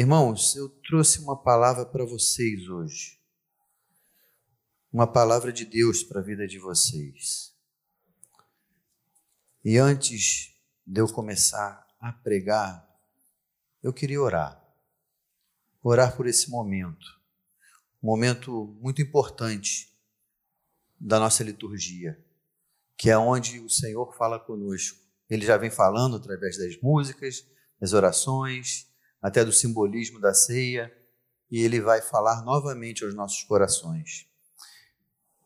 Irmãos, eu trouxe uma palavra para vocês hoje. Uma palavra de Deus para a vida de vocês. E antes de eu começar a pregar, eu queria orar. Orar por esse momento. Um momento muito importante da nossa liturgia, que é onde o Senhor fala conosco. Ele já vem falando através das músicas, das orações, até do simbolismo da ceia, e ele vai falar novamente aos nossos corações.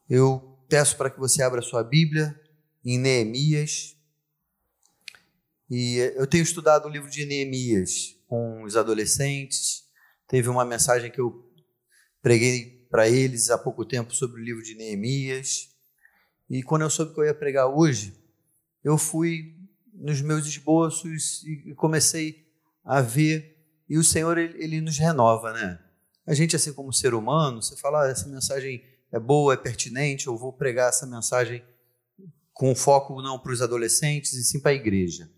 Eu peço para que você abra sua Bíblia em Neemias. E eu tenho estudado o livro de Neemias com os adolescentes. Teve uma mensagem que eu preguei para eles há pouco tempo sobre o livro de Neemias. E quando eu soube que eu ia pregar hoje, eu fui nos meus esboços e comecei a ver e o Senhor, ele, ele nos renova, né? A gente, assim como ser humano, você fala, ah, essa mensagem é boa, é pertinente, eu vou pregar essa mensagem com foco não para os adolescentes, e sim para a igreja.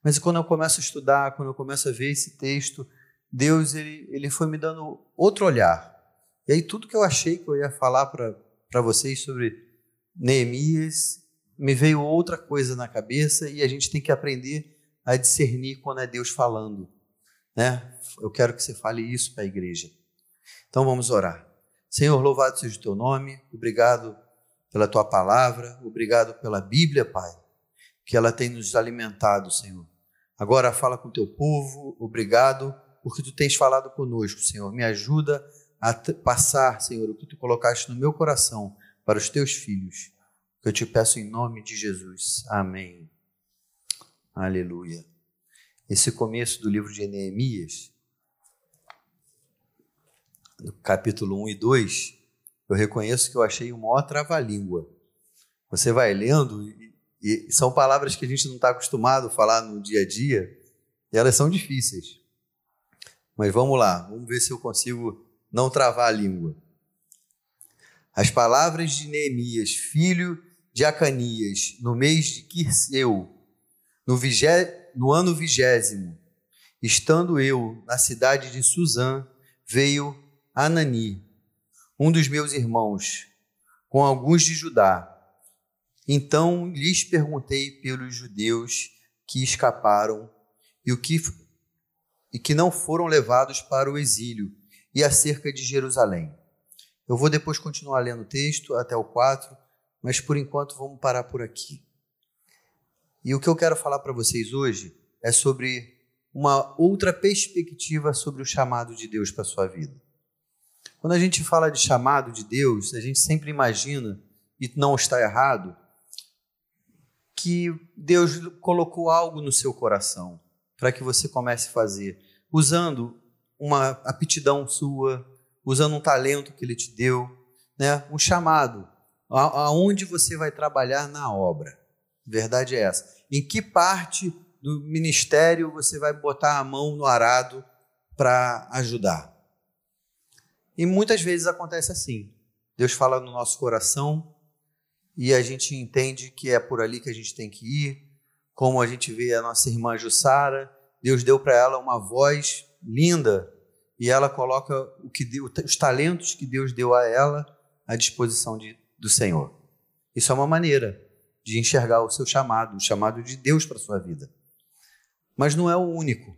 Mas quando eu começo a estudar, quando eu começo a ver esse texto, Deus ele, ele foi me dando outro olhar. E aí tudo que eu achei que eu ia falar para vocês sobre Neemias, me veio outra coisa na cabeça e a gente tem que aprender a discernir quando é Deus falando né? Eu quero que você fale isso para a igreja. Então vamos orar. Senhor, louvado seja o teu nome. Obrigado pela tua palavra, obrigado pela Bíblia, Pai, que ela tem nos alimentado, Senhor. Agora fala com o teu povo. Obrigado porque tu tens falado conosco, Senhor. Me ajuda a passar, Senhor, o que tu colocaste no meu coração para os teus filhos. Que eu te peço em nome de Jesus. Amém. Aleluia esse começo do livro de Neemias, no capítulo 1 e 2, eu reconheço que eu achei o maior trava-língua. Você vai lendo e, e são palavras que a gente não está acostumado a falar no dia a dia e elas são difíceis. Mas vamos lá, vamos ver se eu consigo não travar a língua. As palavras de Neemias, filho de Acanias, no mês de Quirseu, no vigésimo no ano vigésimo, estando eu na cidade de Suzã, veio Anani, um dos meus irmãos, com alguns de Judá. Então lhes perguntei pelos judeus que escaparam e o que e que não foram levados para o exílio e acerca de Jerusalém. Eu vou depois continuar lendo o texto até o 4, mas por enquanto vamos parar por aqui. E o que eu quero falar para vocês hoje é sobre uma outra perspectiva sobre o chamado de Deus para a sua vida. Quando a gente fala de chamado de Deus, a gente sempre imagina, e não está errado, que Deus colocou algo no seu coração para que você comece a fazer, usando uma aptidão sua, usando um talento que Ele te deu, né? um chamado, aonde você vai trabalhar na obra. Verdade é essa. Em que parte do ministério você vai botar a mão no arado para ajudar? E muitas vezes acontece assim. Deus fala no nosso coração e a gente entende que é por ali que a gente tem que ir. Como a gente vê a nossa irmã Jussara, Deus deu para ela uma voz linda e ela coloca o que deu, os talentos que Deus deu a ela à disposição de, do Senhor. Isso é uma maneira de enxergar o seu chamado, o chamado de Deus para a sua vida. Mas não é o único.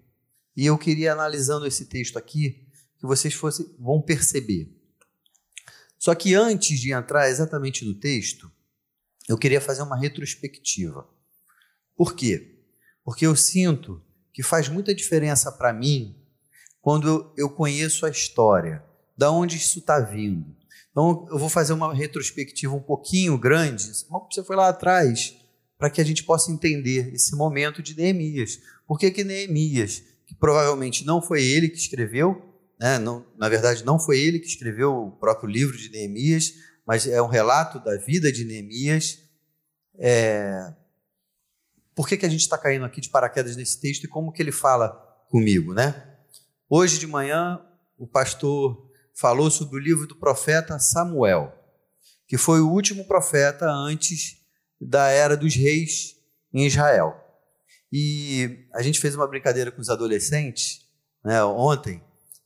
E eu queria, analisando esse texto aqui, que vocês fossem, vão perceber. Só que antes de entrar exatamente no texto, eu queria fazer uma retrospectiva. Por quê? Porque eu sinto que faz muita diferença para mim quando eu conheço a história, da onde isso está vindo, então, eu vou fazer uma retrospectiva um pouquinho grande, você foi lá atrás, para que a gente possa entender esse momento de Neemias. Por que, que Neemias, que provavelmente não foi ele que escreveu, né? não, na verdade, não foi ele que escreveu o próprio livro de Neemias, mas é um relato da vida de Neemias. É... Por que, que a gente está caindo aqui de paraquedas nesse texto e como que ele fala comigo, né? Hoje de manhã, o pastor falou sobre o livro do profeta Samuel, que foi o último profeta antes da era dos reis em Israel. E a gente fez uma brincadeira com os adolescentes né, ontem,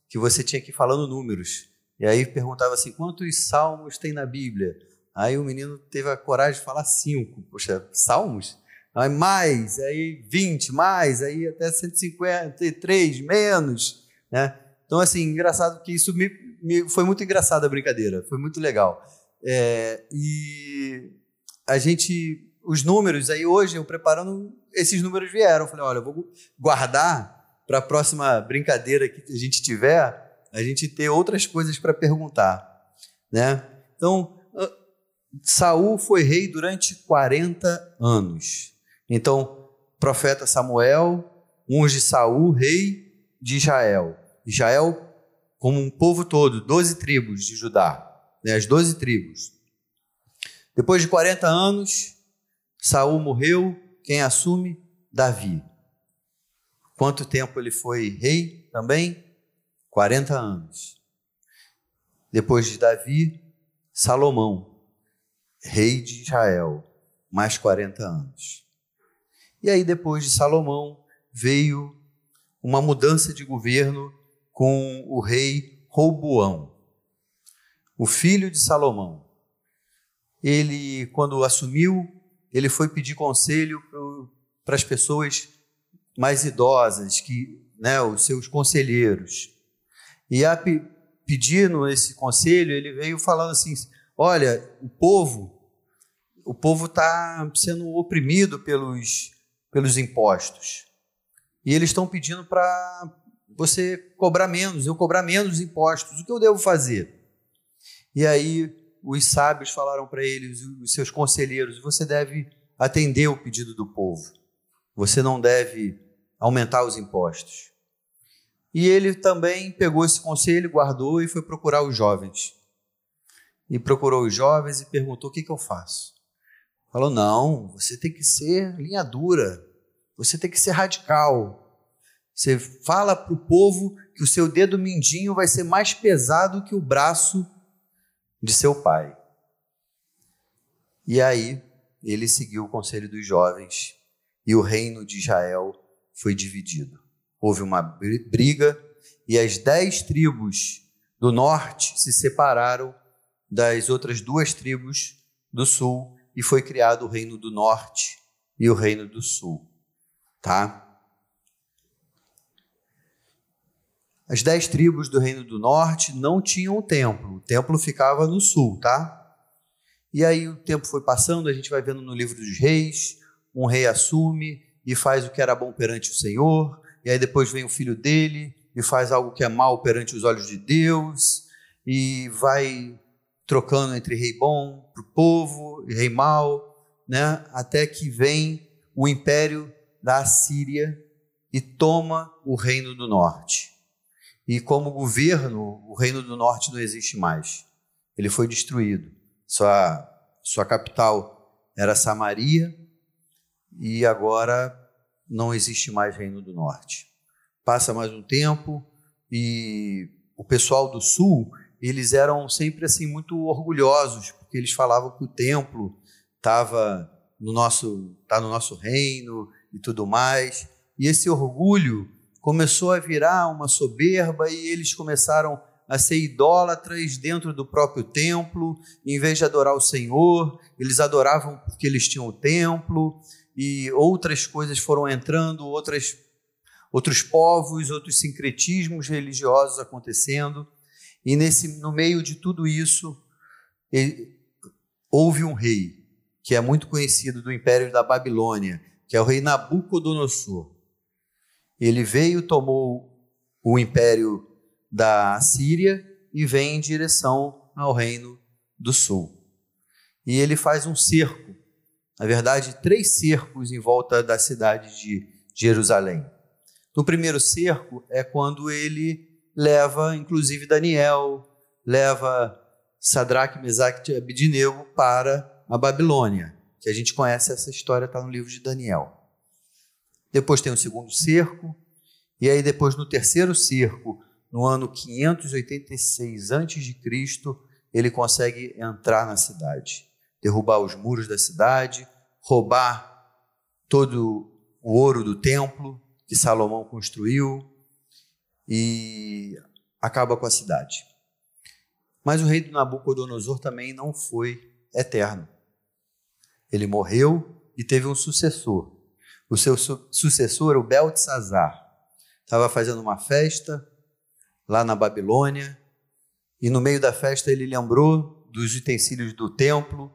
que você tinha que ir falando números. E aí perguntava assim: quantos salmos tem na Bíblia? Aí o menino teve a coragem de falar cinco. Poxa, salmos? Aí mais, aí 20, mais, aí até 153, menos, né? Então, assim, engraçado que isso me, me foi muito engraçado a brincadeira, foi muito legal. É, e a gente, os números, aí hoje eu preparando, esses números vieram. Eu falei, olha, eu vou guardar para a próxima brincadeira que a gente tiver, a gente ter outras coisas para perguntar, né? Então, Saul foi rei durante 40 anos. Então, profeta Samuel unge Saul rei de Israel. Israel como um povo todo, 12 tribos de Judá, né, as 12 tribos. Depois de 40 anos, Saul morreu, quem assume? Davi. Quanto tempo ele foi rei também? 40 anos. Depois de Davi, Salomão, rei de Israel, mais 40 anos. E aí, depois de Salomão, veio uma mudança de governo com o rei Roboão, o filho de Salomão. Ele, quando assumiu, ele foi pedir conselho para as pessoas mais idosas, que, né, os seus conselheiros. E a pedindo esse conselho, ele veio falando assim: olha, o povo, o povo está sendo oprimido pelos, pelos impostos. E eles estão pedindo para você cobrar menos, eu cobrar menos impostos. O que eu devo fazer? E aí os sábios falaram para ele, os seus conselheiros, você deve atender o pedido do povo. Você não deve aumentar os impostos. E ele também pegou esse conselho, guardou e foi procurar os jovens. E procurou os jovens e perguntou: o que, que eu faço? Falou: não, você tem que ser linha dura, você tem que ser radical. Você fala para o povo que o seu dedo mindinho vai ser mais pesado que o braço de seu pai. E aí ele seguiu o conselho dos jovens e o reino de Israel foi dividido. Houve uma briga e as dez tribos do norte se separaram das outras duas tribos do sul e foi criado o reino do norte e o reino do sul, tá? As dez tribos do reino do norte não tinham templo, o templo ficava no sul, tá? E aí o tempo foi passando, a gente vai vendo no livro dos reis, um rei assume, e faz o que era bom perante o Senhor, e aí depois vem o filho dele e faz algo que é mal perante os olhos de Deus, e vai trocando entre rei bom para o povo e rei mau, né? até que vem o império da Assíria e toma o reino do norte. E como governo, o reino do norte não existe mais. Ele foi destruído. Sua, sua capital era Samaria, e agora não existe mais Reino do Norte. Passa mais um tempo e o pessoal do Sul, eles eram sempre assim muito orgulhosos, porque eles falavam que o templo estava no nosso, tá no nosso reino e tudo mais. E esse orgulho começou a virar uma soberba e eles começaram a ser idólatras dentro do próprio templo, em vez de adorar o Senhor, eles adoravam porque eles tinham o templo, e outras coisas foram entrando, outras, outros povos, outros sincretismos religiosos acontecendo. E nesse, no meio de tudo isso, ele, houve um rei que é muito conhecido do Império da Babilônia, que é o rei Nabucodonosor. Ele veio, tomou o império da Síria e vem em direção ao reino do sul. E ele faz um cerco na verdade, três cercos em volta da cidade de Jerusalém. No primeiro cerco é quando ele leva, inclusive, Daniel, leva Sadraque, Mesaque e Abidnego para a Babilônia, que a gente conhece essa história, está no livro de Daniel. Depois tem o segundo cerco, e aí depois no terceiro cerco, no ano 586 a.C., ele consegue entrar na cidade derrubar os muros da cidade, roubar todo o ouro do templo que Salomão construiu. E acaba com a cidade. Mas o rei do Nabucodonosor também não foi eterno. Ele morreu e teve um sucessor. O seu su sucessor, o Beltesazar, estava fazendo uma festa lá na Babilônia e no meio da festa ele lembrou dos utensílios do templo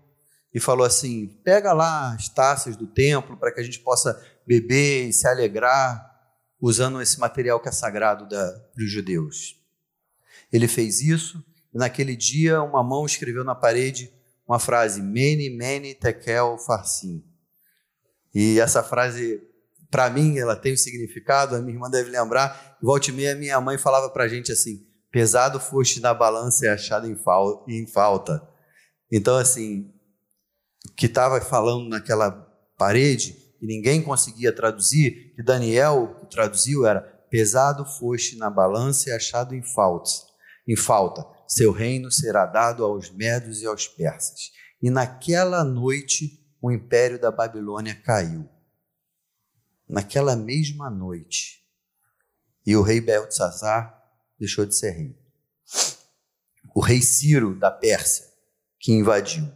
e falou assim: pega lá as taças do templo para que a gente possa beber e se alegrar usando esse material que é sagrado para os judeus. Ele fez isso e naquele dia uma mão escreveu na parede uma frase: Mene, Mene, Tekel, Farsim. E essa frase, para mim, ela tem um significado, a minha irmã deve lembrar. Volte meia, minha mãe falava para a gente assim: pesado foste na balança e achado em falta. Então, assim, o que estava falando naquela parede, e ninguém conseguia traduzir, que Daniel traduziu era: pesado foste na balança e achado em falta. Em falta seu reino será dado aos medos e aos persas. E naquela noite o império da Babilônia caiu. Naquela mesma noite. E o rei Beltesazar deixou de ser rei. O rei Ciro da Pérsia, que invadiu.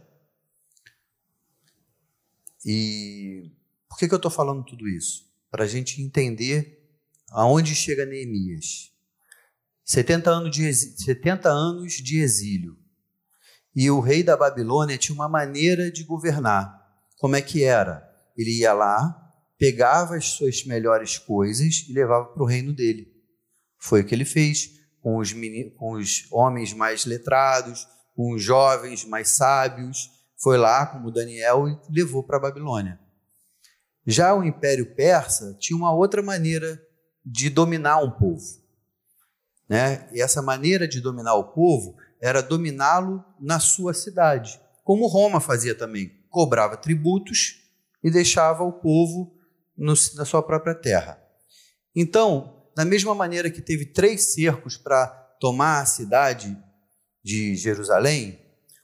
E por que, que eu estou falando tudo isso? Para a gente entender aonde chega Neemias. 70 anos, de 70 anos de exílio. E o rei da Babilônia tinha uma maneira de governar. Como é que era? Ele ia lá, pegava as suas melhores coisas e levava para o reino dele. Foi o que ele fez com os, com os homens mais letrados, com os jovens mais sábios. Foi lá, como Daniel, e levou para a Babilônia. Já o Império Persa tinha uma outra maneira de dominar um povo. Né? E essa maneira de dominar o povo era dominá-lo na sua cidade, como Roma fazia também. Cobrava tributos e deixava o povo no, na sua própria terra. Então, da mesma maneira que teve três cercos para tomar a cidade de Jerusalém,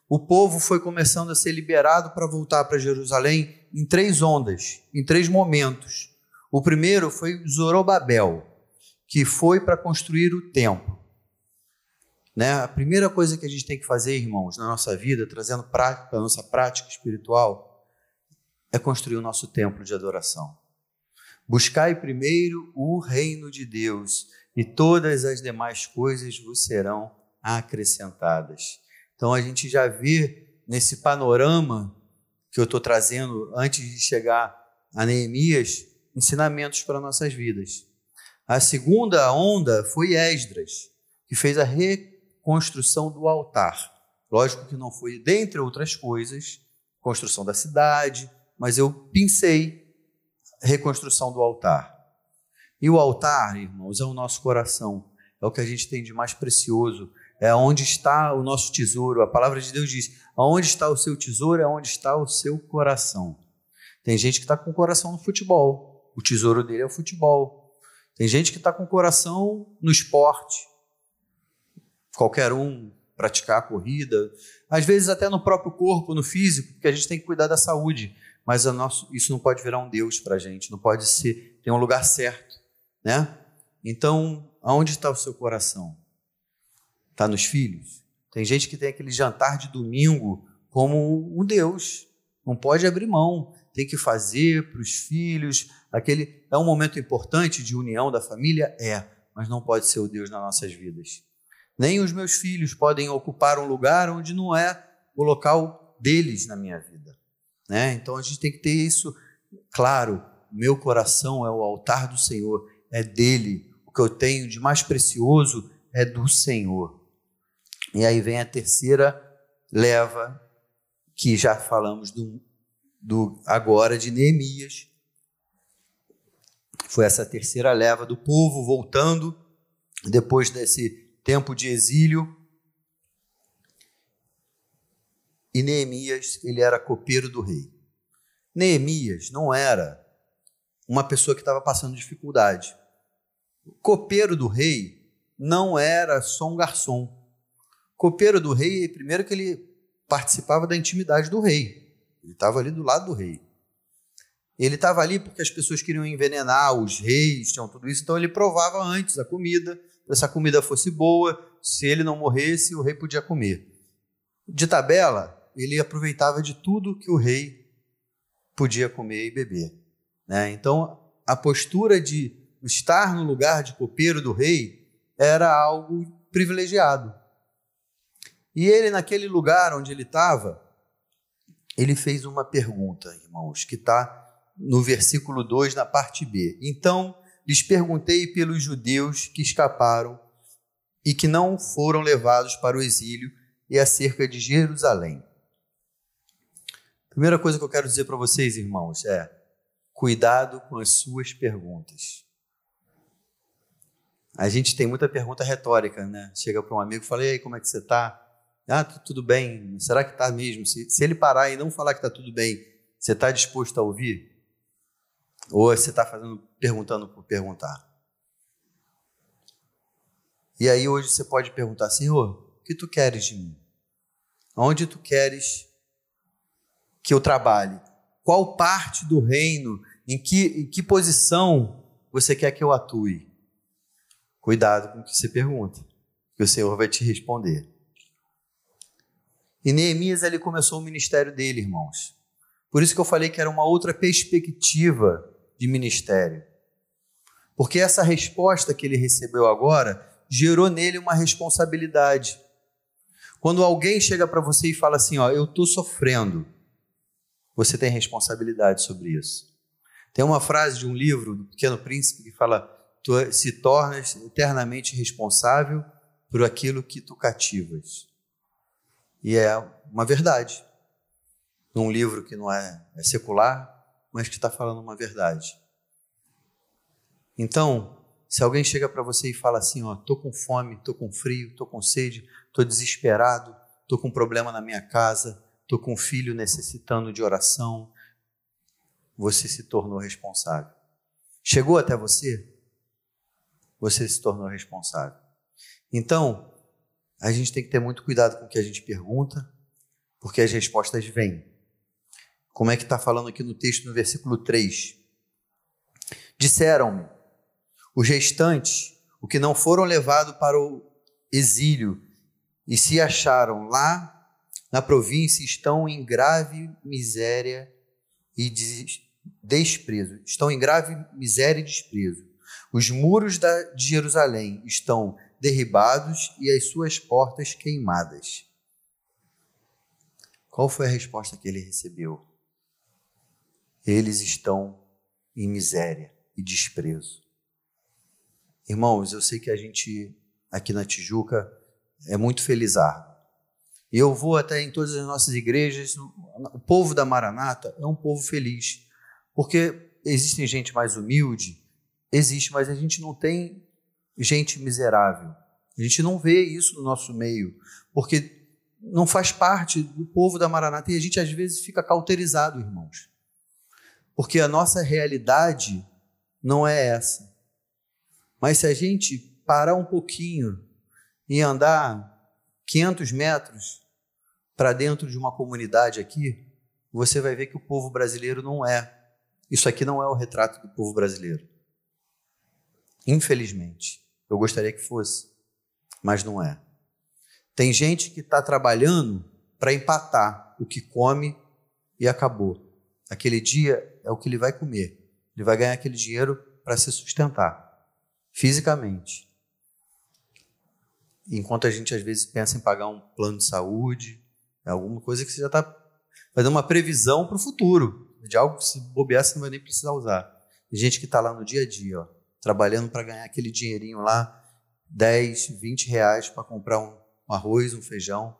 o povo foi começando a ser liberado para voltar para Jerusalém em três ondas, em três momentos. O primeiro foi Zorobabel, que foi para construir o templo. Né? A primeira coisa que a gente tem que fazer, irmãos, na nossa vida, trazendo para a nossa prática espiritual, é construir o nosso templo de adoração. Buscai primeiro o reino de Deus, e todas as demais coisas vos serão acrescentadas. Então a gente já vê nesse panorama que eu estou trazendo antes de chegar a Neemias ensinamentos para nossas vidas. A segunda onda foi Esdras, que fez a reconstrução do altar. Lógico que não foi, dentre outras coisas, construção da cidade, mas eu pensei reconstrução do altar. E o altar, irmãos, é o nosso coração, é o que a gente tem de mais precioso, é onde está o nosso tesouro. A palavra de Deus diz: aonde está o seu tesouro é onde está o seu coração. Tem gente que está com o coração no futebol, o tesouro dele é o futebol. Tem gente que está com o coração no esporte, qualquer um praticar a corrida, às vezes até no próprio corpo, no físico, porque a gente tem que cuidar da saúde, mas nosso, isso não pode virar um Deus para a gente, não pode ser, tem um lugar certo, né? Então, aonde está o seu coração? Está nos filhos? Tem gente que tem aquele jantar de domingo como um Deus, não pode abrir mão, tem que fazer para os filhos. Aquele é um momento importante de união da família, é, mas não pode ser o Deus nas nossas vidas. Nem os meus filhos podem ocupar um lugar onde não é o local deles na minha vida, né? Então a gente tem que ter isso claro. Meu coração é o altar do Senhor, é dele. O que eu tenho de mais precioso é do Senhor. E aí vem a terceira leva que já falamos do do agora de Neemias. Foi essa terceira leva do povo voltando depois desse tempo de exílio. E Neemias, ele era copeiro do rei. Neemias não era uma pessoa que estava passando dificuldade. O copeiro do rei não era só um garçom. Copeiro do rei, primeiro que ele participava da intimidade do rei. Ele estava ali do lado do rei. Ele estava ali porque as pessoas queriam envenenar os reis, tinham tudo isso, então ele provava antes a comida essa comida fosse boa, se ele não morresse, o rei podia comer. De tabela, ele aproveitava de tudo que o rei podia comer e beber. Né? Então, a postura de estar no lugar de copeiro do rei era algo privilegiado. E ele, naquele lugar onde ele estava, ele fez uma pergunta, irmãos, que está no versículo 2, na parte B. Então lhes perguntei pelos judeus que escaparam e que não foram levados para o exílio e acerca de Jerusalém. Primeira coisa que eu quero dizer para vocês, irmãos, é cuidado com as suas perguntas. A gente tem muita pergunta retórica, né? Chega para um amigo e fala: E aí, como é que você está? Ah, tudo bem. Será que está mesmo? Se, se ele parar e não falar que está tudo bem, você está disposto a ouvir? Ou você está fazendo, perguntando por perguntar? E aí hoje você pode perguntar, Senhor, o que tu queres de mim? Onde tu queres que eu trabalhe? Qual parte do reino, em que, em que posição você quer que eu atue? Cuidado com o que você pergunta, que o Senhor vai te responder. E Neemias ele começou o ministério dele, irmãos. Por isso que eu falei que era uma outra perspectiva de ministério. Porque essa resposta que ele recebeu agora gerou nele uma responsabilidade. Quando alguém chega para você e fala assim, ó, eu estou sofrendo, você tem responsabilidade sobre isso. Tem uma frase de um livro do Pequeno Príncipe que fala: tu se tornas eternamente responsável por aquilo que tu cativas. E é uma verdade. Num livro que não é, é secular, mas que está falando uma verdade. Então, se alguém chega para você e fala assim, ó, tô com fome, tô com frio, tô com sede, tô desesperado, tô com problema na minha casa, tô com um filho necessitando de oração, você se tornou responsável. Chegou até você? Você se tornou responsável. Então, a gente tem que ter muito cuidado com o que a gente pergunta, porque as respostas vêm. Como é que está falando aqui no texto, no versículo 3? Disseram-me, os restantes, o que não foram levados para o exílio e se acharam lá na província, estão em grave miséria e desprezo. Estão em grave miséria e desprezo. Os muros de Jerusalém estão derribados e as suas portas queimadas. Qual foi a resposta que ele recebeu? Eles estão em miséria e desprezo. Irmãos, eu sei que a gente aqui na Tijuca é muito felizardo. E eu vou até em todas as nossas igrejas, o povo da Maranata é um povo feliz, porque existe gente mais humilde, existe, mas a gente não tem gente miserável. A gente não vê isso no nosso meio, porque não faz parte do povo da Maranata e a gente às vezes fica cauterizado, irmãos. Porque a nossa realidade não é essa. Mas se a gente parar um pouquinho e andar 500 metros para dentro de uma comunidade aqui, você vai ver que o povo brasileiro não é. Isso aqui não é o retrato do povo brasileiro. Infelizmente. Eu gostaria que fosse, mas não é. Tem gente que está trabalhando para empatar o que come e acabou. Aquele dia é o que ele vai comer. Ele vai ganhar aquele dinheiro para se sustentar fisicamente. Enquanto a gente às vezes pensa em pagar um plano de saúde, alguma coisa que você já está fazendo uma previsão para o futuro, de algo que se bobear você não vai nem precisar usar. Tem gente que está lá no dia a dia, ó, trabalhando para ganhar aquele dinheirinho lá, 10, 20 reais para comprar um, um arroz, um feijão.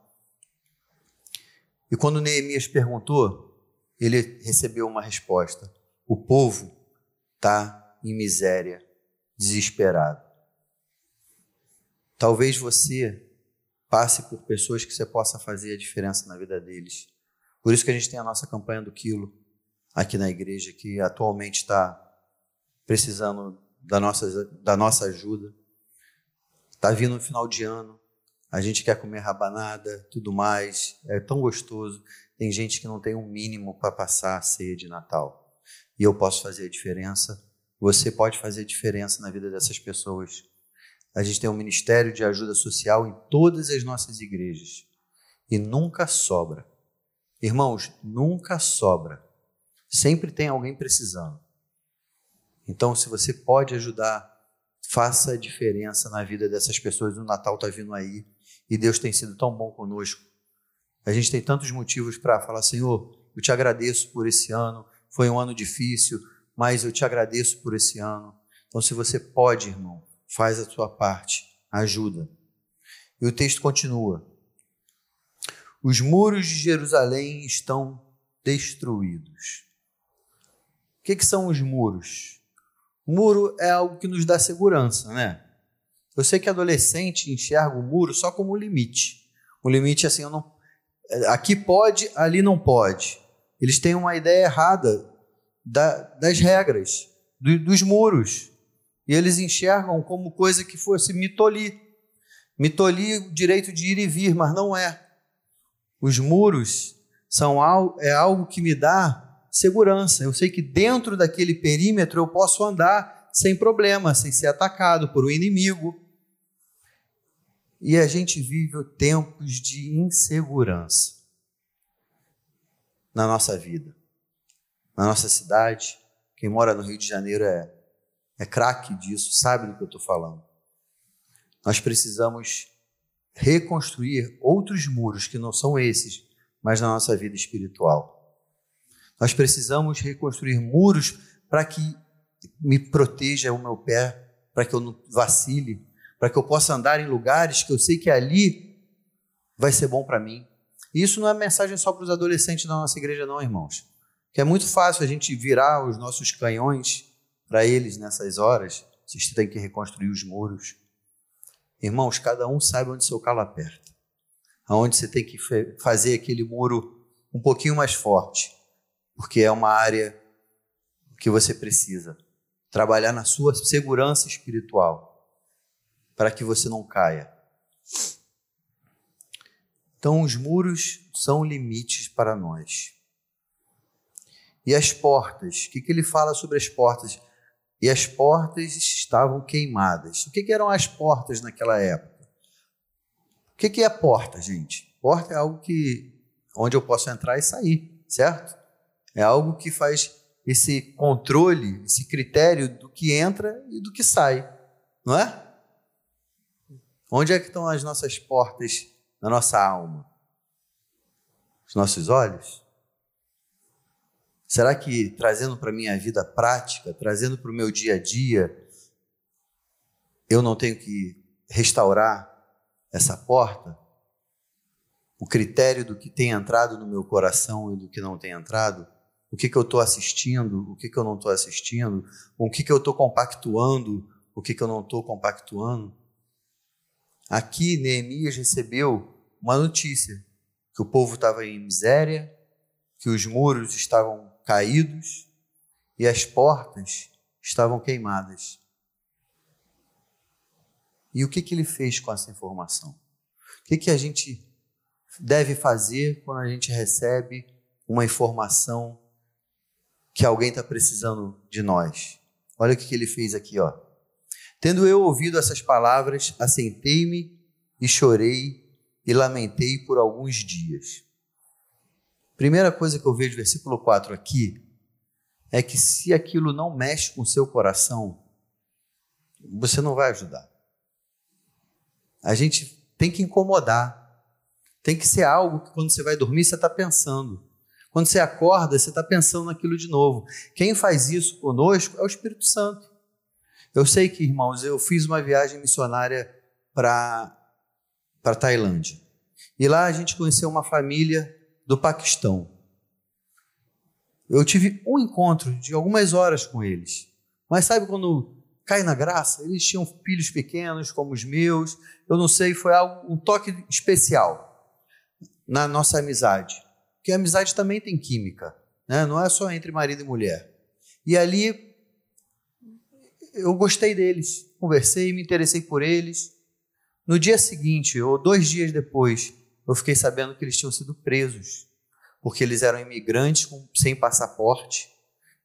E quando Neemias perguntou, ele recebeu uma resposta: o povo está em miséria, desesperado. Talvez você passe por pessoas que você possa fazer a diferença na vida deles. Por isso que a gente tem a nossa campanha do quilo aqui na igreja, que atualmente está precisando da nossa, da nossa ajuda. Está vindo no final de ano, a gente quer comer rabanada, tudo mais, é tão gostoso. Tem gente que não tem um mínimo para passar a ceia de Natal. E eu posso fazer a diferença. Você pode fazer diferença na vida dessas pessoas. A gente tem um ministério de ajuda social em todas as nossas igrejas. E nunca sobra. Irmãos, nunca sobra. Sempre tem alguém precisando. Então, se você pode ajudar, faça a diferença na vida dessas pessoas. O Natal está vindo aí e Deus tem sido tão bom conosco. A gente tem tantos motivos para falar, Senhor, eu te agradeço por esse ano. Foi um ano difícil, mas eu te agradeço por esse ano. Então, se você pode, irmão, faz a sua parte, ajuda. E o texto continua: Os muros de Jerusalém estão destruídos. O que, que são os muros? Muro é algo que nos dá segurança, né? Eu sei que adolescente enxerga o muro só como um limite. Um limite assim, eu não, aqui pode, ali não pode. Eles têm uma ideia errada da, das regras, do, dos muros. E eles enxergam como coisa que fosse mitoli. Mitoli, o direito de ir e vir, mas não é. Os muros são algo, é algo que me dá segurança. Eu sei que dentro daquele perímetro eu posso andar sem problema, sem ser atacado por um inimigo. E a gente vive tempos de insegurança na nossa vida, na nossa cidade. Quem mora no Rio de Janeiro é, é craque disso, sabe do que eu estou falando. Nós precisamos reconstruir outros muros que não são esses, mas na nossa vida espiritual. Nós precisamos reconstruir muros para que me proteja o meu pé, para que eu não vacile, para que eu possa andar em lugares que eu sei que ali vai ser bom para mim. E isso não é mensagem só para os adolescentes da nossa igreja, não, irmãos. Que é muito fácil a gente virar os nossos canhões para eles nessas horas. Vocês têm que reconstruir os muros. Irmãos, cada um sabe onde seu calo aperta. Aonde você tem que fazer aquele muro um pouquinho mais forte. Porque é uma área que você precisa. Trabalhar na sua segurança espiritual. Para que você não caia. Então, os muros são limites para nós. E as portas? O que, que ele fala sobre as portas? E as portas estavam queimadas. O que, que eram as portas naquela época? O que, que é porta, gente? Porta é algo que onde eu posso entrar e sair, certo? É algo que faz esse controle, esse critério do que entra e do que sai, não é? Onde é que estão as nossas portas na nossa alma? Os nossos olhos? Será que trazendo para a minha vida prática, trazendo para o meu dia a dia, eu não tenho que restaurar essa porta? O critério do que tem entrado no meu coração e do que não tem entrado? O que, que eu estou assistindo? O que, que eu não estou assistindo? O que, que eu estou compactuando? O que, que eu não estou compactuando? Aqui, Neemias recebeu uma notícia: que o povo estava em miséria, que os muros estavam caídos e as portas estavam queimadas. E o que, que ele fez com essa informação? O que, que a gente deve fazer quando a gente recebe uma informação que alguém está precisando de nós? Olha o que, que ele fez aqui, ó. Tendo eu ouvido essas palavras, assentei-me e chorei e lamentei por alguns dias. Primeira coisa que eu vejo versículo 4 aqui é que se aquilo não mexe com o seu coração, você não vai ajudar. A gente tem que incomodar. Tem que ser algo que quando você vai dormir você está pensando. Quando você acorda, você está pensando naquilo de novo. Quem faz isso conosco é o Espírito Santo. Eu sei que, irmãos, eu fiz uma viagem missionária para para Tailândia. E lá a gente conheceu uma família do Paquistão. Eu tive um encontro de algumas horas com eles. Mas sabe quando cai na graça? Eles tinham filhos pequenos como os meus. Eu não sei, foi algo, um toque especial na nossa amizade. Porque a amizade também tem química, né? não é só entre marido e mulher. E ali eu gostei deles, conversei, me interessei por eles. No dia seguinte, ou dois dias depois, eu fiquei sabendo que eles tinham sido presos, porque eles eram imigrantes com, sem passaporte.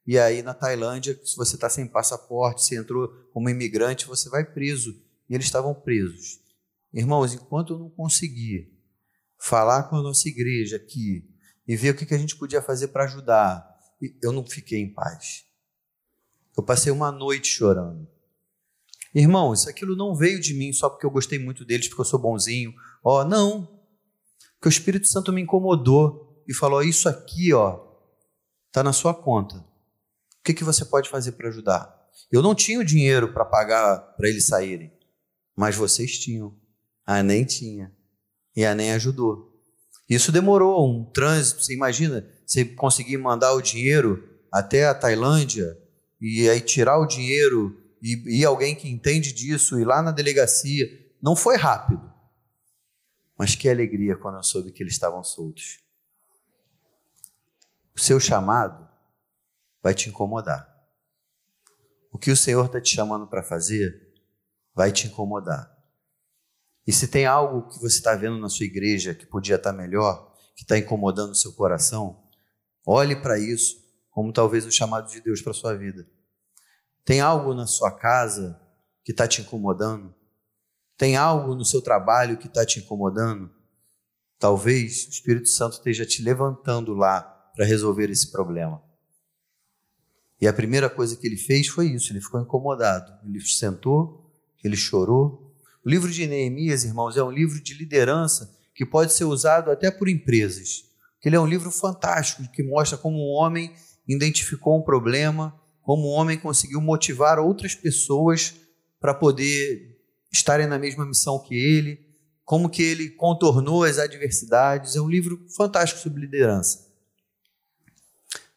E aí na Tailândia, se você está sem passaporte, se entrou como imigrante, você vai preso e eles estavam presos. Irmãos, enquanto eu não consegui falar com a nossa igreja aqui e ver o que a gente podia fazer para ajudar, eu não fiquei em paz. Eu passei uma noite chorando. Irmãos, aquilo não veio de mim só porque eu gostei muito deles, porque eu sou bonzinho. Ó, oh, não. Porque o Espírito Santo me incomodou e falou: Isso aqui, ó, tá na sua conta. O que, que você pode fazer para ajudar? Eu não tinha o dinheiro para pagar para eles saírem, mas vocês tinham. A nem tinha. E a nem ajudou. Isso demorou um trânsito. Você imagina, você conseguir mandar o dinheiro até a Tailândia e aí tirar o dinheiro e, e alguém que entende disso ir lá na delegacia. Não foi rápido. Mas que alegria quando eu soube que eles estavam soltos. O seu chamado vai te incomodar. O que o Senhor está te chamando para fazer vai te incomodar. E se tem algo que você está vendo na sua igreja que podia estar tá melhor, que está incomodando o seu coração, olhe para isso como talvez o chamado de Deus para sua vida. Tem algo na sua casa que está te incomodando? Tem algo no seu trabalho que está te incomodando? Talvez o Espírito Santo esteja te levantando lá para resolver esse problema. E a primeira coisa que ele fez foi isso, ele ficou incomodado. Ele sentou, ele chorou. O livro de Neemias, irmãos, é um livro de liderança que pode ser usado até por empresas. Ele é um livro fantástico que mostra como um homem identificou um problema, como um homem conseguiu motivar outras pessoas para poder estarem na mesma missão que ele, como que ele contornou as adversidades. É um livro fantástico sobre liderança.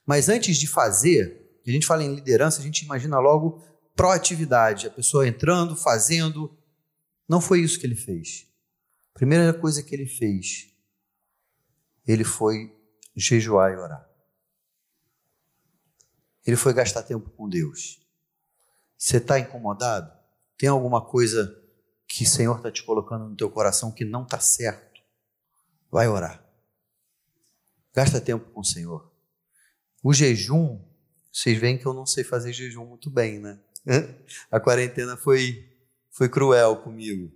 Mas antes de fazer, a gente fala em liderança, a gente imagina logo proatividade, a pessoa entrando, fazendo. Não foi isso que ele fez. A primeira coisa que ele fez, ele foi jejuar e orar. Ele foi gastar tempo com Deus. Você está incomodado? Tem alguma coisa que o Senhor está te colocando no teu coração que não está certo? Vai orar. Gasta tempo com o Senhor. O jejum, vocês veem que eu não sei fazer jejum muito bem, né? A quarentena foi, foi cruel comigo.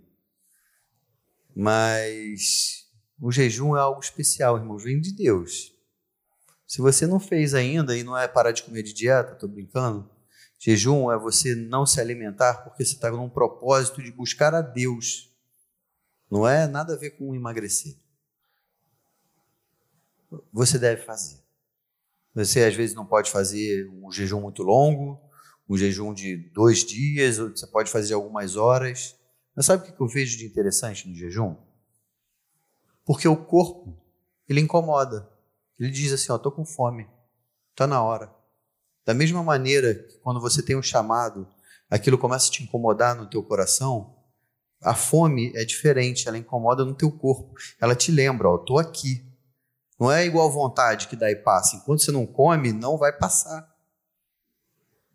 Mas o jejum é algo especial, irmãos, vem de Deus. Se você não fez ainda e não é parar de comer de dieta, estou brincando. Jejum é você não se alimentar porque você está num propósito de buscar a Deus. Não é nada a ver com emagrecer. Você deve fazer. Você às vezes não pode fazer um jejum muito longo, um jejum de dois dias, você pode fazer algumas horas. Mas sabe o que eu vejo de interessante no jejum? Porque o corpo, ele incomoda. Ele diz assim: Ó, estou com fome, está na hora. Da mesma maneira que quando você tem um chamado, aquilo começa a te incomodar no teu coração, a fome é diferente, ela incomoda no teu corpo. Ela te lembra: Ó, estou aqui. Não é igual vontade que dá e passa. Enquanto você não come, não vai passar.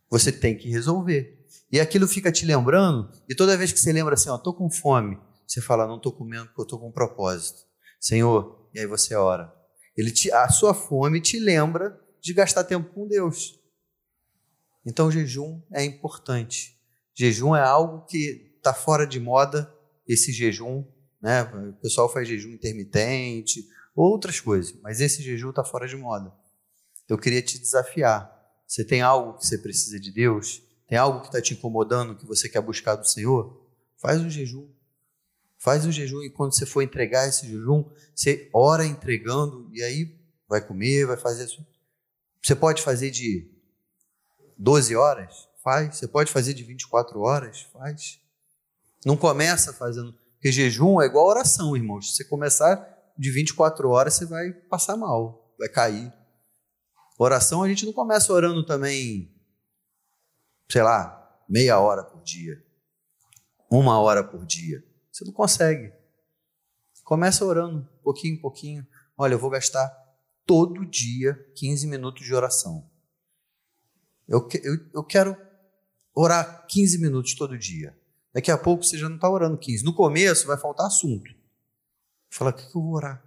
Você tem que resolver. E aquilo fica te lembrando, e toda vez que você lembra assim, ó, estou com fome, você fala, não estou comendo porque eu estou com um propósito. Senhor, e aí você ora. Ele te, a sua fome te lembra de gastar tempo com Deus. Então, o jejum é importante. Jejum é algo que está fora de moda, esse jejum. Né? O pessoal faz jejum intermitente, outras coisas, mas esse jejum está fora de moda. Eu queria te desafiar. Você tem algo que você precisa de Deus? Tem algo que está te incomodando, que você quer buscar do Senhor? Faz um jejum. Faz o jejum e quando você for entregar esse jejum, você ora entregando e aí vai comer, vai fazer. Você pode fazer de 12 horas? Faz. Você pode fazer de 24 horas? Faz. Não começa fazendo. Porque jejum é igual oração, irmãos. Se você começar de 24 horas, você vai passar mal, vai cair. Oração a gente não começa orando também, sei lá, meia hora por dia, uma hora por dia. Você não consegue. Começa orando, pouquinho em pouquinho. Olha, eu vou gastar todo dia 15 minutos de oração. Eu, eu, eu quero orar 15 minutos todo dia. Daqui a pouco você já não está orando 15. No começo vai faltar assunto. Fala, o que, que eu vou orar?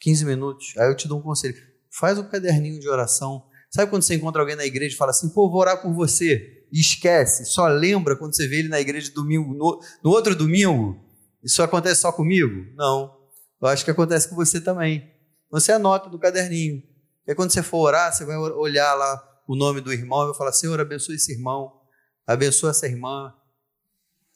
15 minutos. Aí eu te dou um conselho. Faz um caderninho de oração. Sabe quando você encontra alguém na igreja e fala assim, pô, vou orar por você. e esquece, só lembra quando você vê ele na igreja domingo, no, no outro domingo? Isso acontece só comigo? Não. Eu acho que acontece com você também. Você anota no caderninho. Aí, quando você for orar, você vai olhar lá o nome do irmão e vai falar: Senhor, abençoe esse irmão, abençoe essa irmã,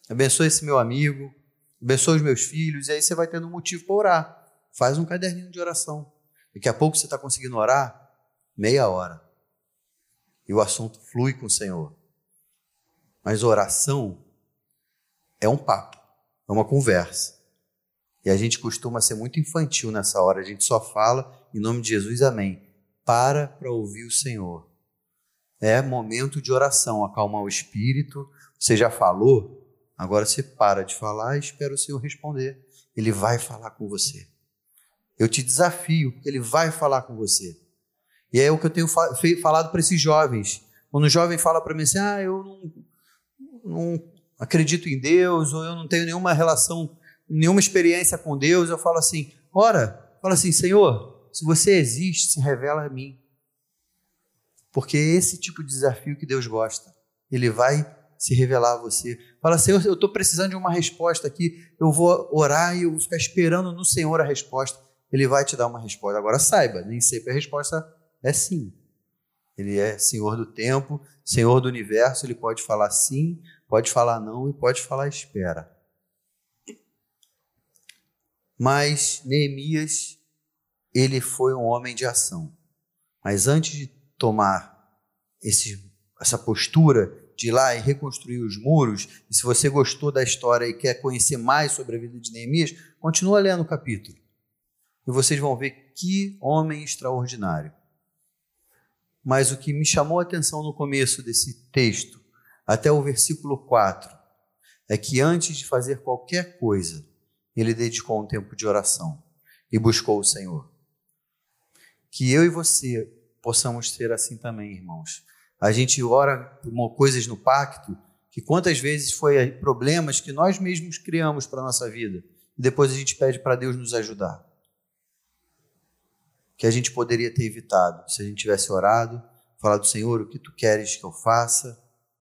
abençoe esse meu amigo, abençoe os meus filhos. E aí você vai tendo um motivo para orar. Faz um caderninho de oração. Daqui a pouco você está conseguindo orar meia hora. E o assunto flui com o Senhor. Mas oração é um papo, é uma conversa. E a gente costuma ser muito infantil nessa hora. A gente só fala em nome de Jesus, amém. Para para ouvir o Senhor. É momento de oração, acalmar o espírito. Você já falou, agora você para de falar e espera o Senhor responder. Ele vai falar com você. Eu te desafio, ele vai falar com você. E é o que eu tenho falado para esses jovens. Quando o jovem fala para mim assim, ah, eu não, não acredito em Deus, ou eu não tenho nenhuma relação, nenhuma experiência com Deus, eu falo assim, ora, fala assim, Senhor, se você existe, se revela a mim. Porque é esse tipo de desafio que Deus gosta. Ele vai se revelar a você. Fala, Senhor, eu estou precisando de uma resposta aqui. Eu vou orar e eu vou ficar esperando no Senhor a resposta. Ele vai te dar uma resposta. Agora saiba, nem sempre a resposta é sim. Ele é Senhor do tempo, Senhor do universo. Ele pode falar sim, pode falar não e pode falar espera. Mas Neemias, ele foi um homem de ação. Mas antes de tomar esse, essa postura de ir lá e reconstruir os muros, e se você gostou da história e quer conhecer mais sobre a vida de Neemias, continua lendo o capítulo. E vocês vão ver que homem extraordinário. Mas o que me chamou a atenção no começo desse texto, até o versículo 4, é que antes de fazer qualquer coisa, ele dedicou um tempo de oração e buscou o Senhor. Que eu e você possamos ser assim também, irmãos. A gente ora por coisas no pacto que quantas vezes foi problemas que nós mesmos criamos para a nossa vida e depois a gente pede para Deus nos ajudar. Que a gente poderia ter evitado se a gente tivesse orado, falado, Senhor, o que tu queres que eu faça?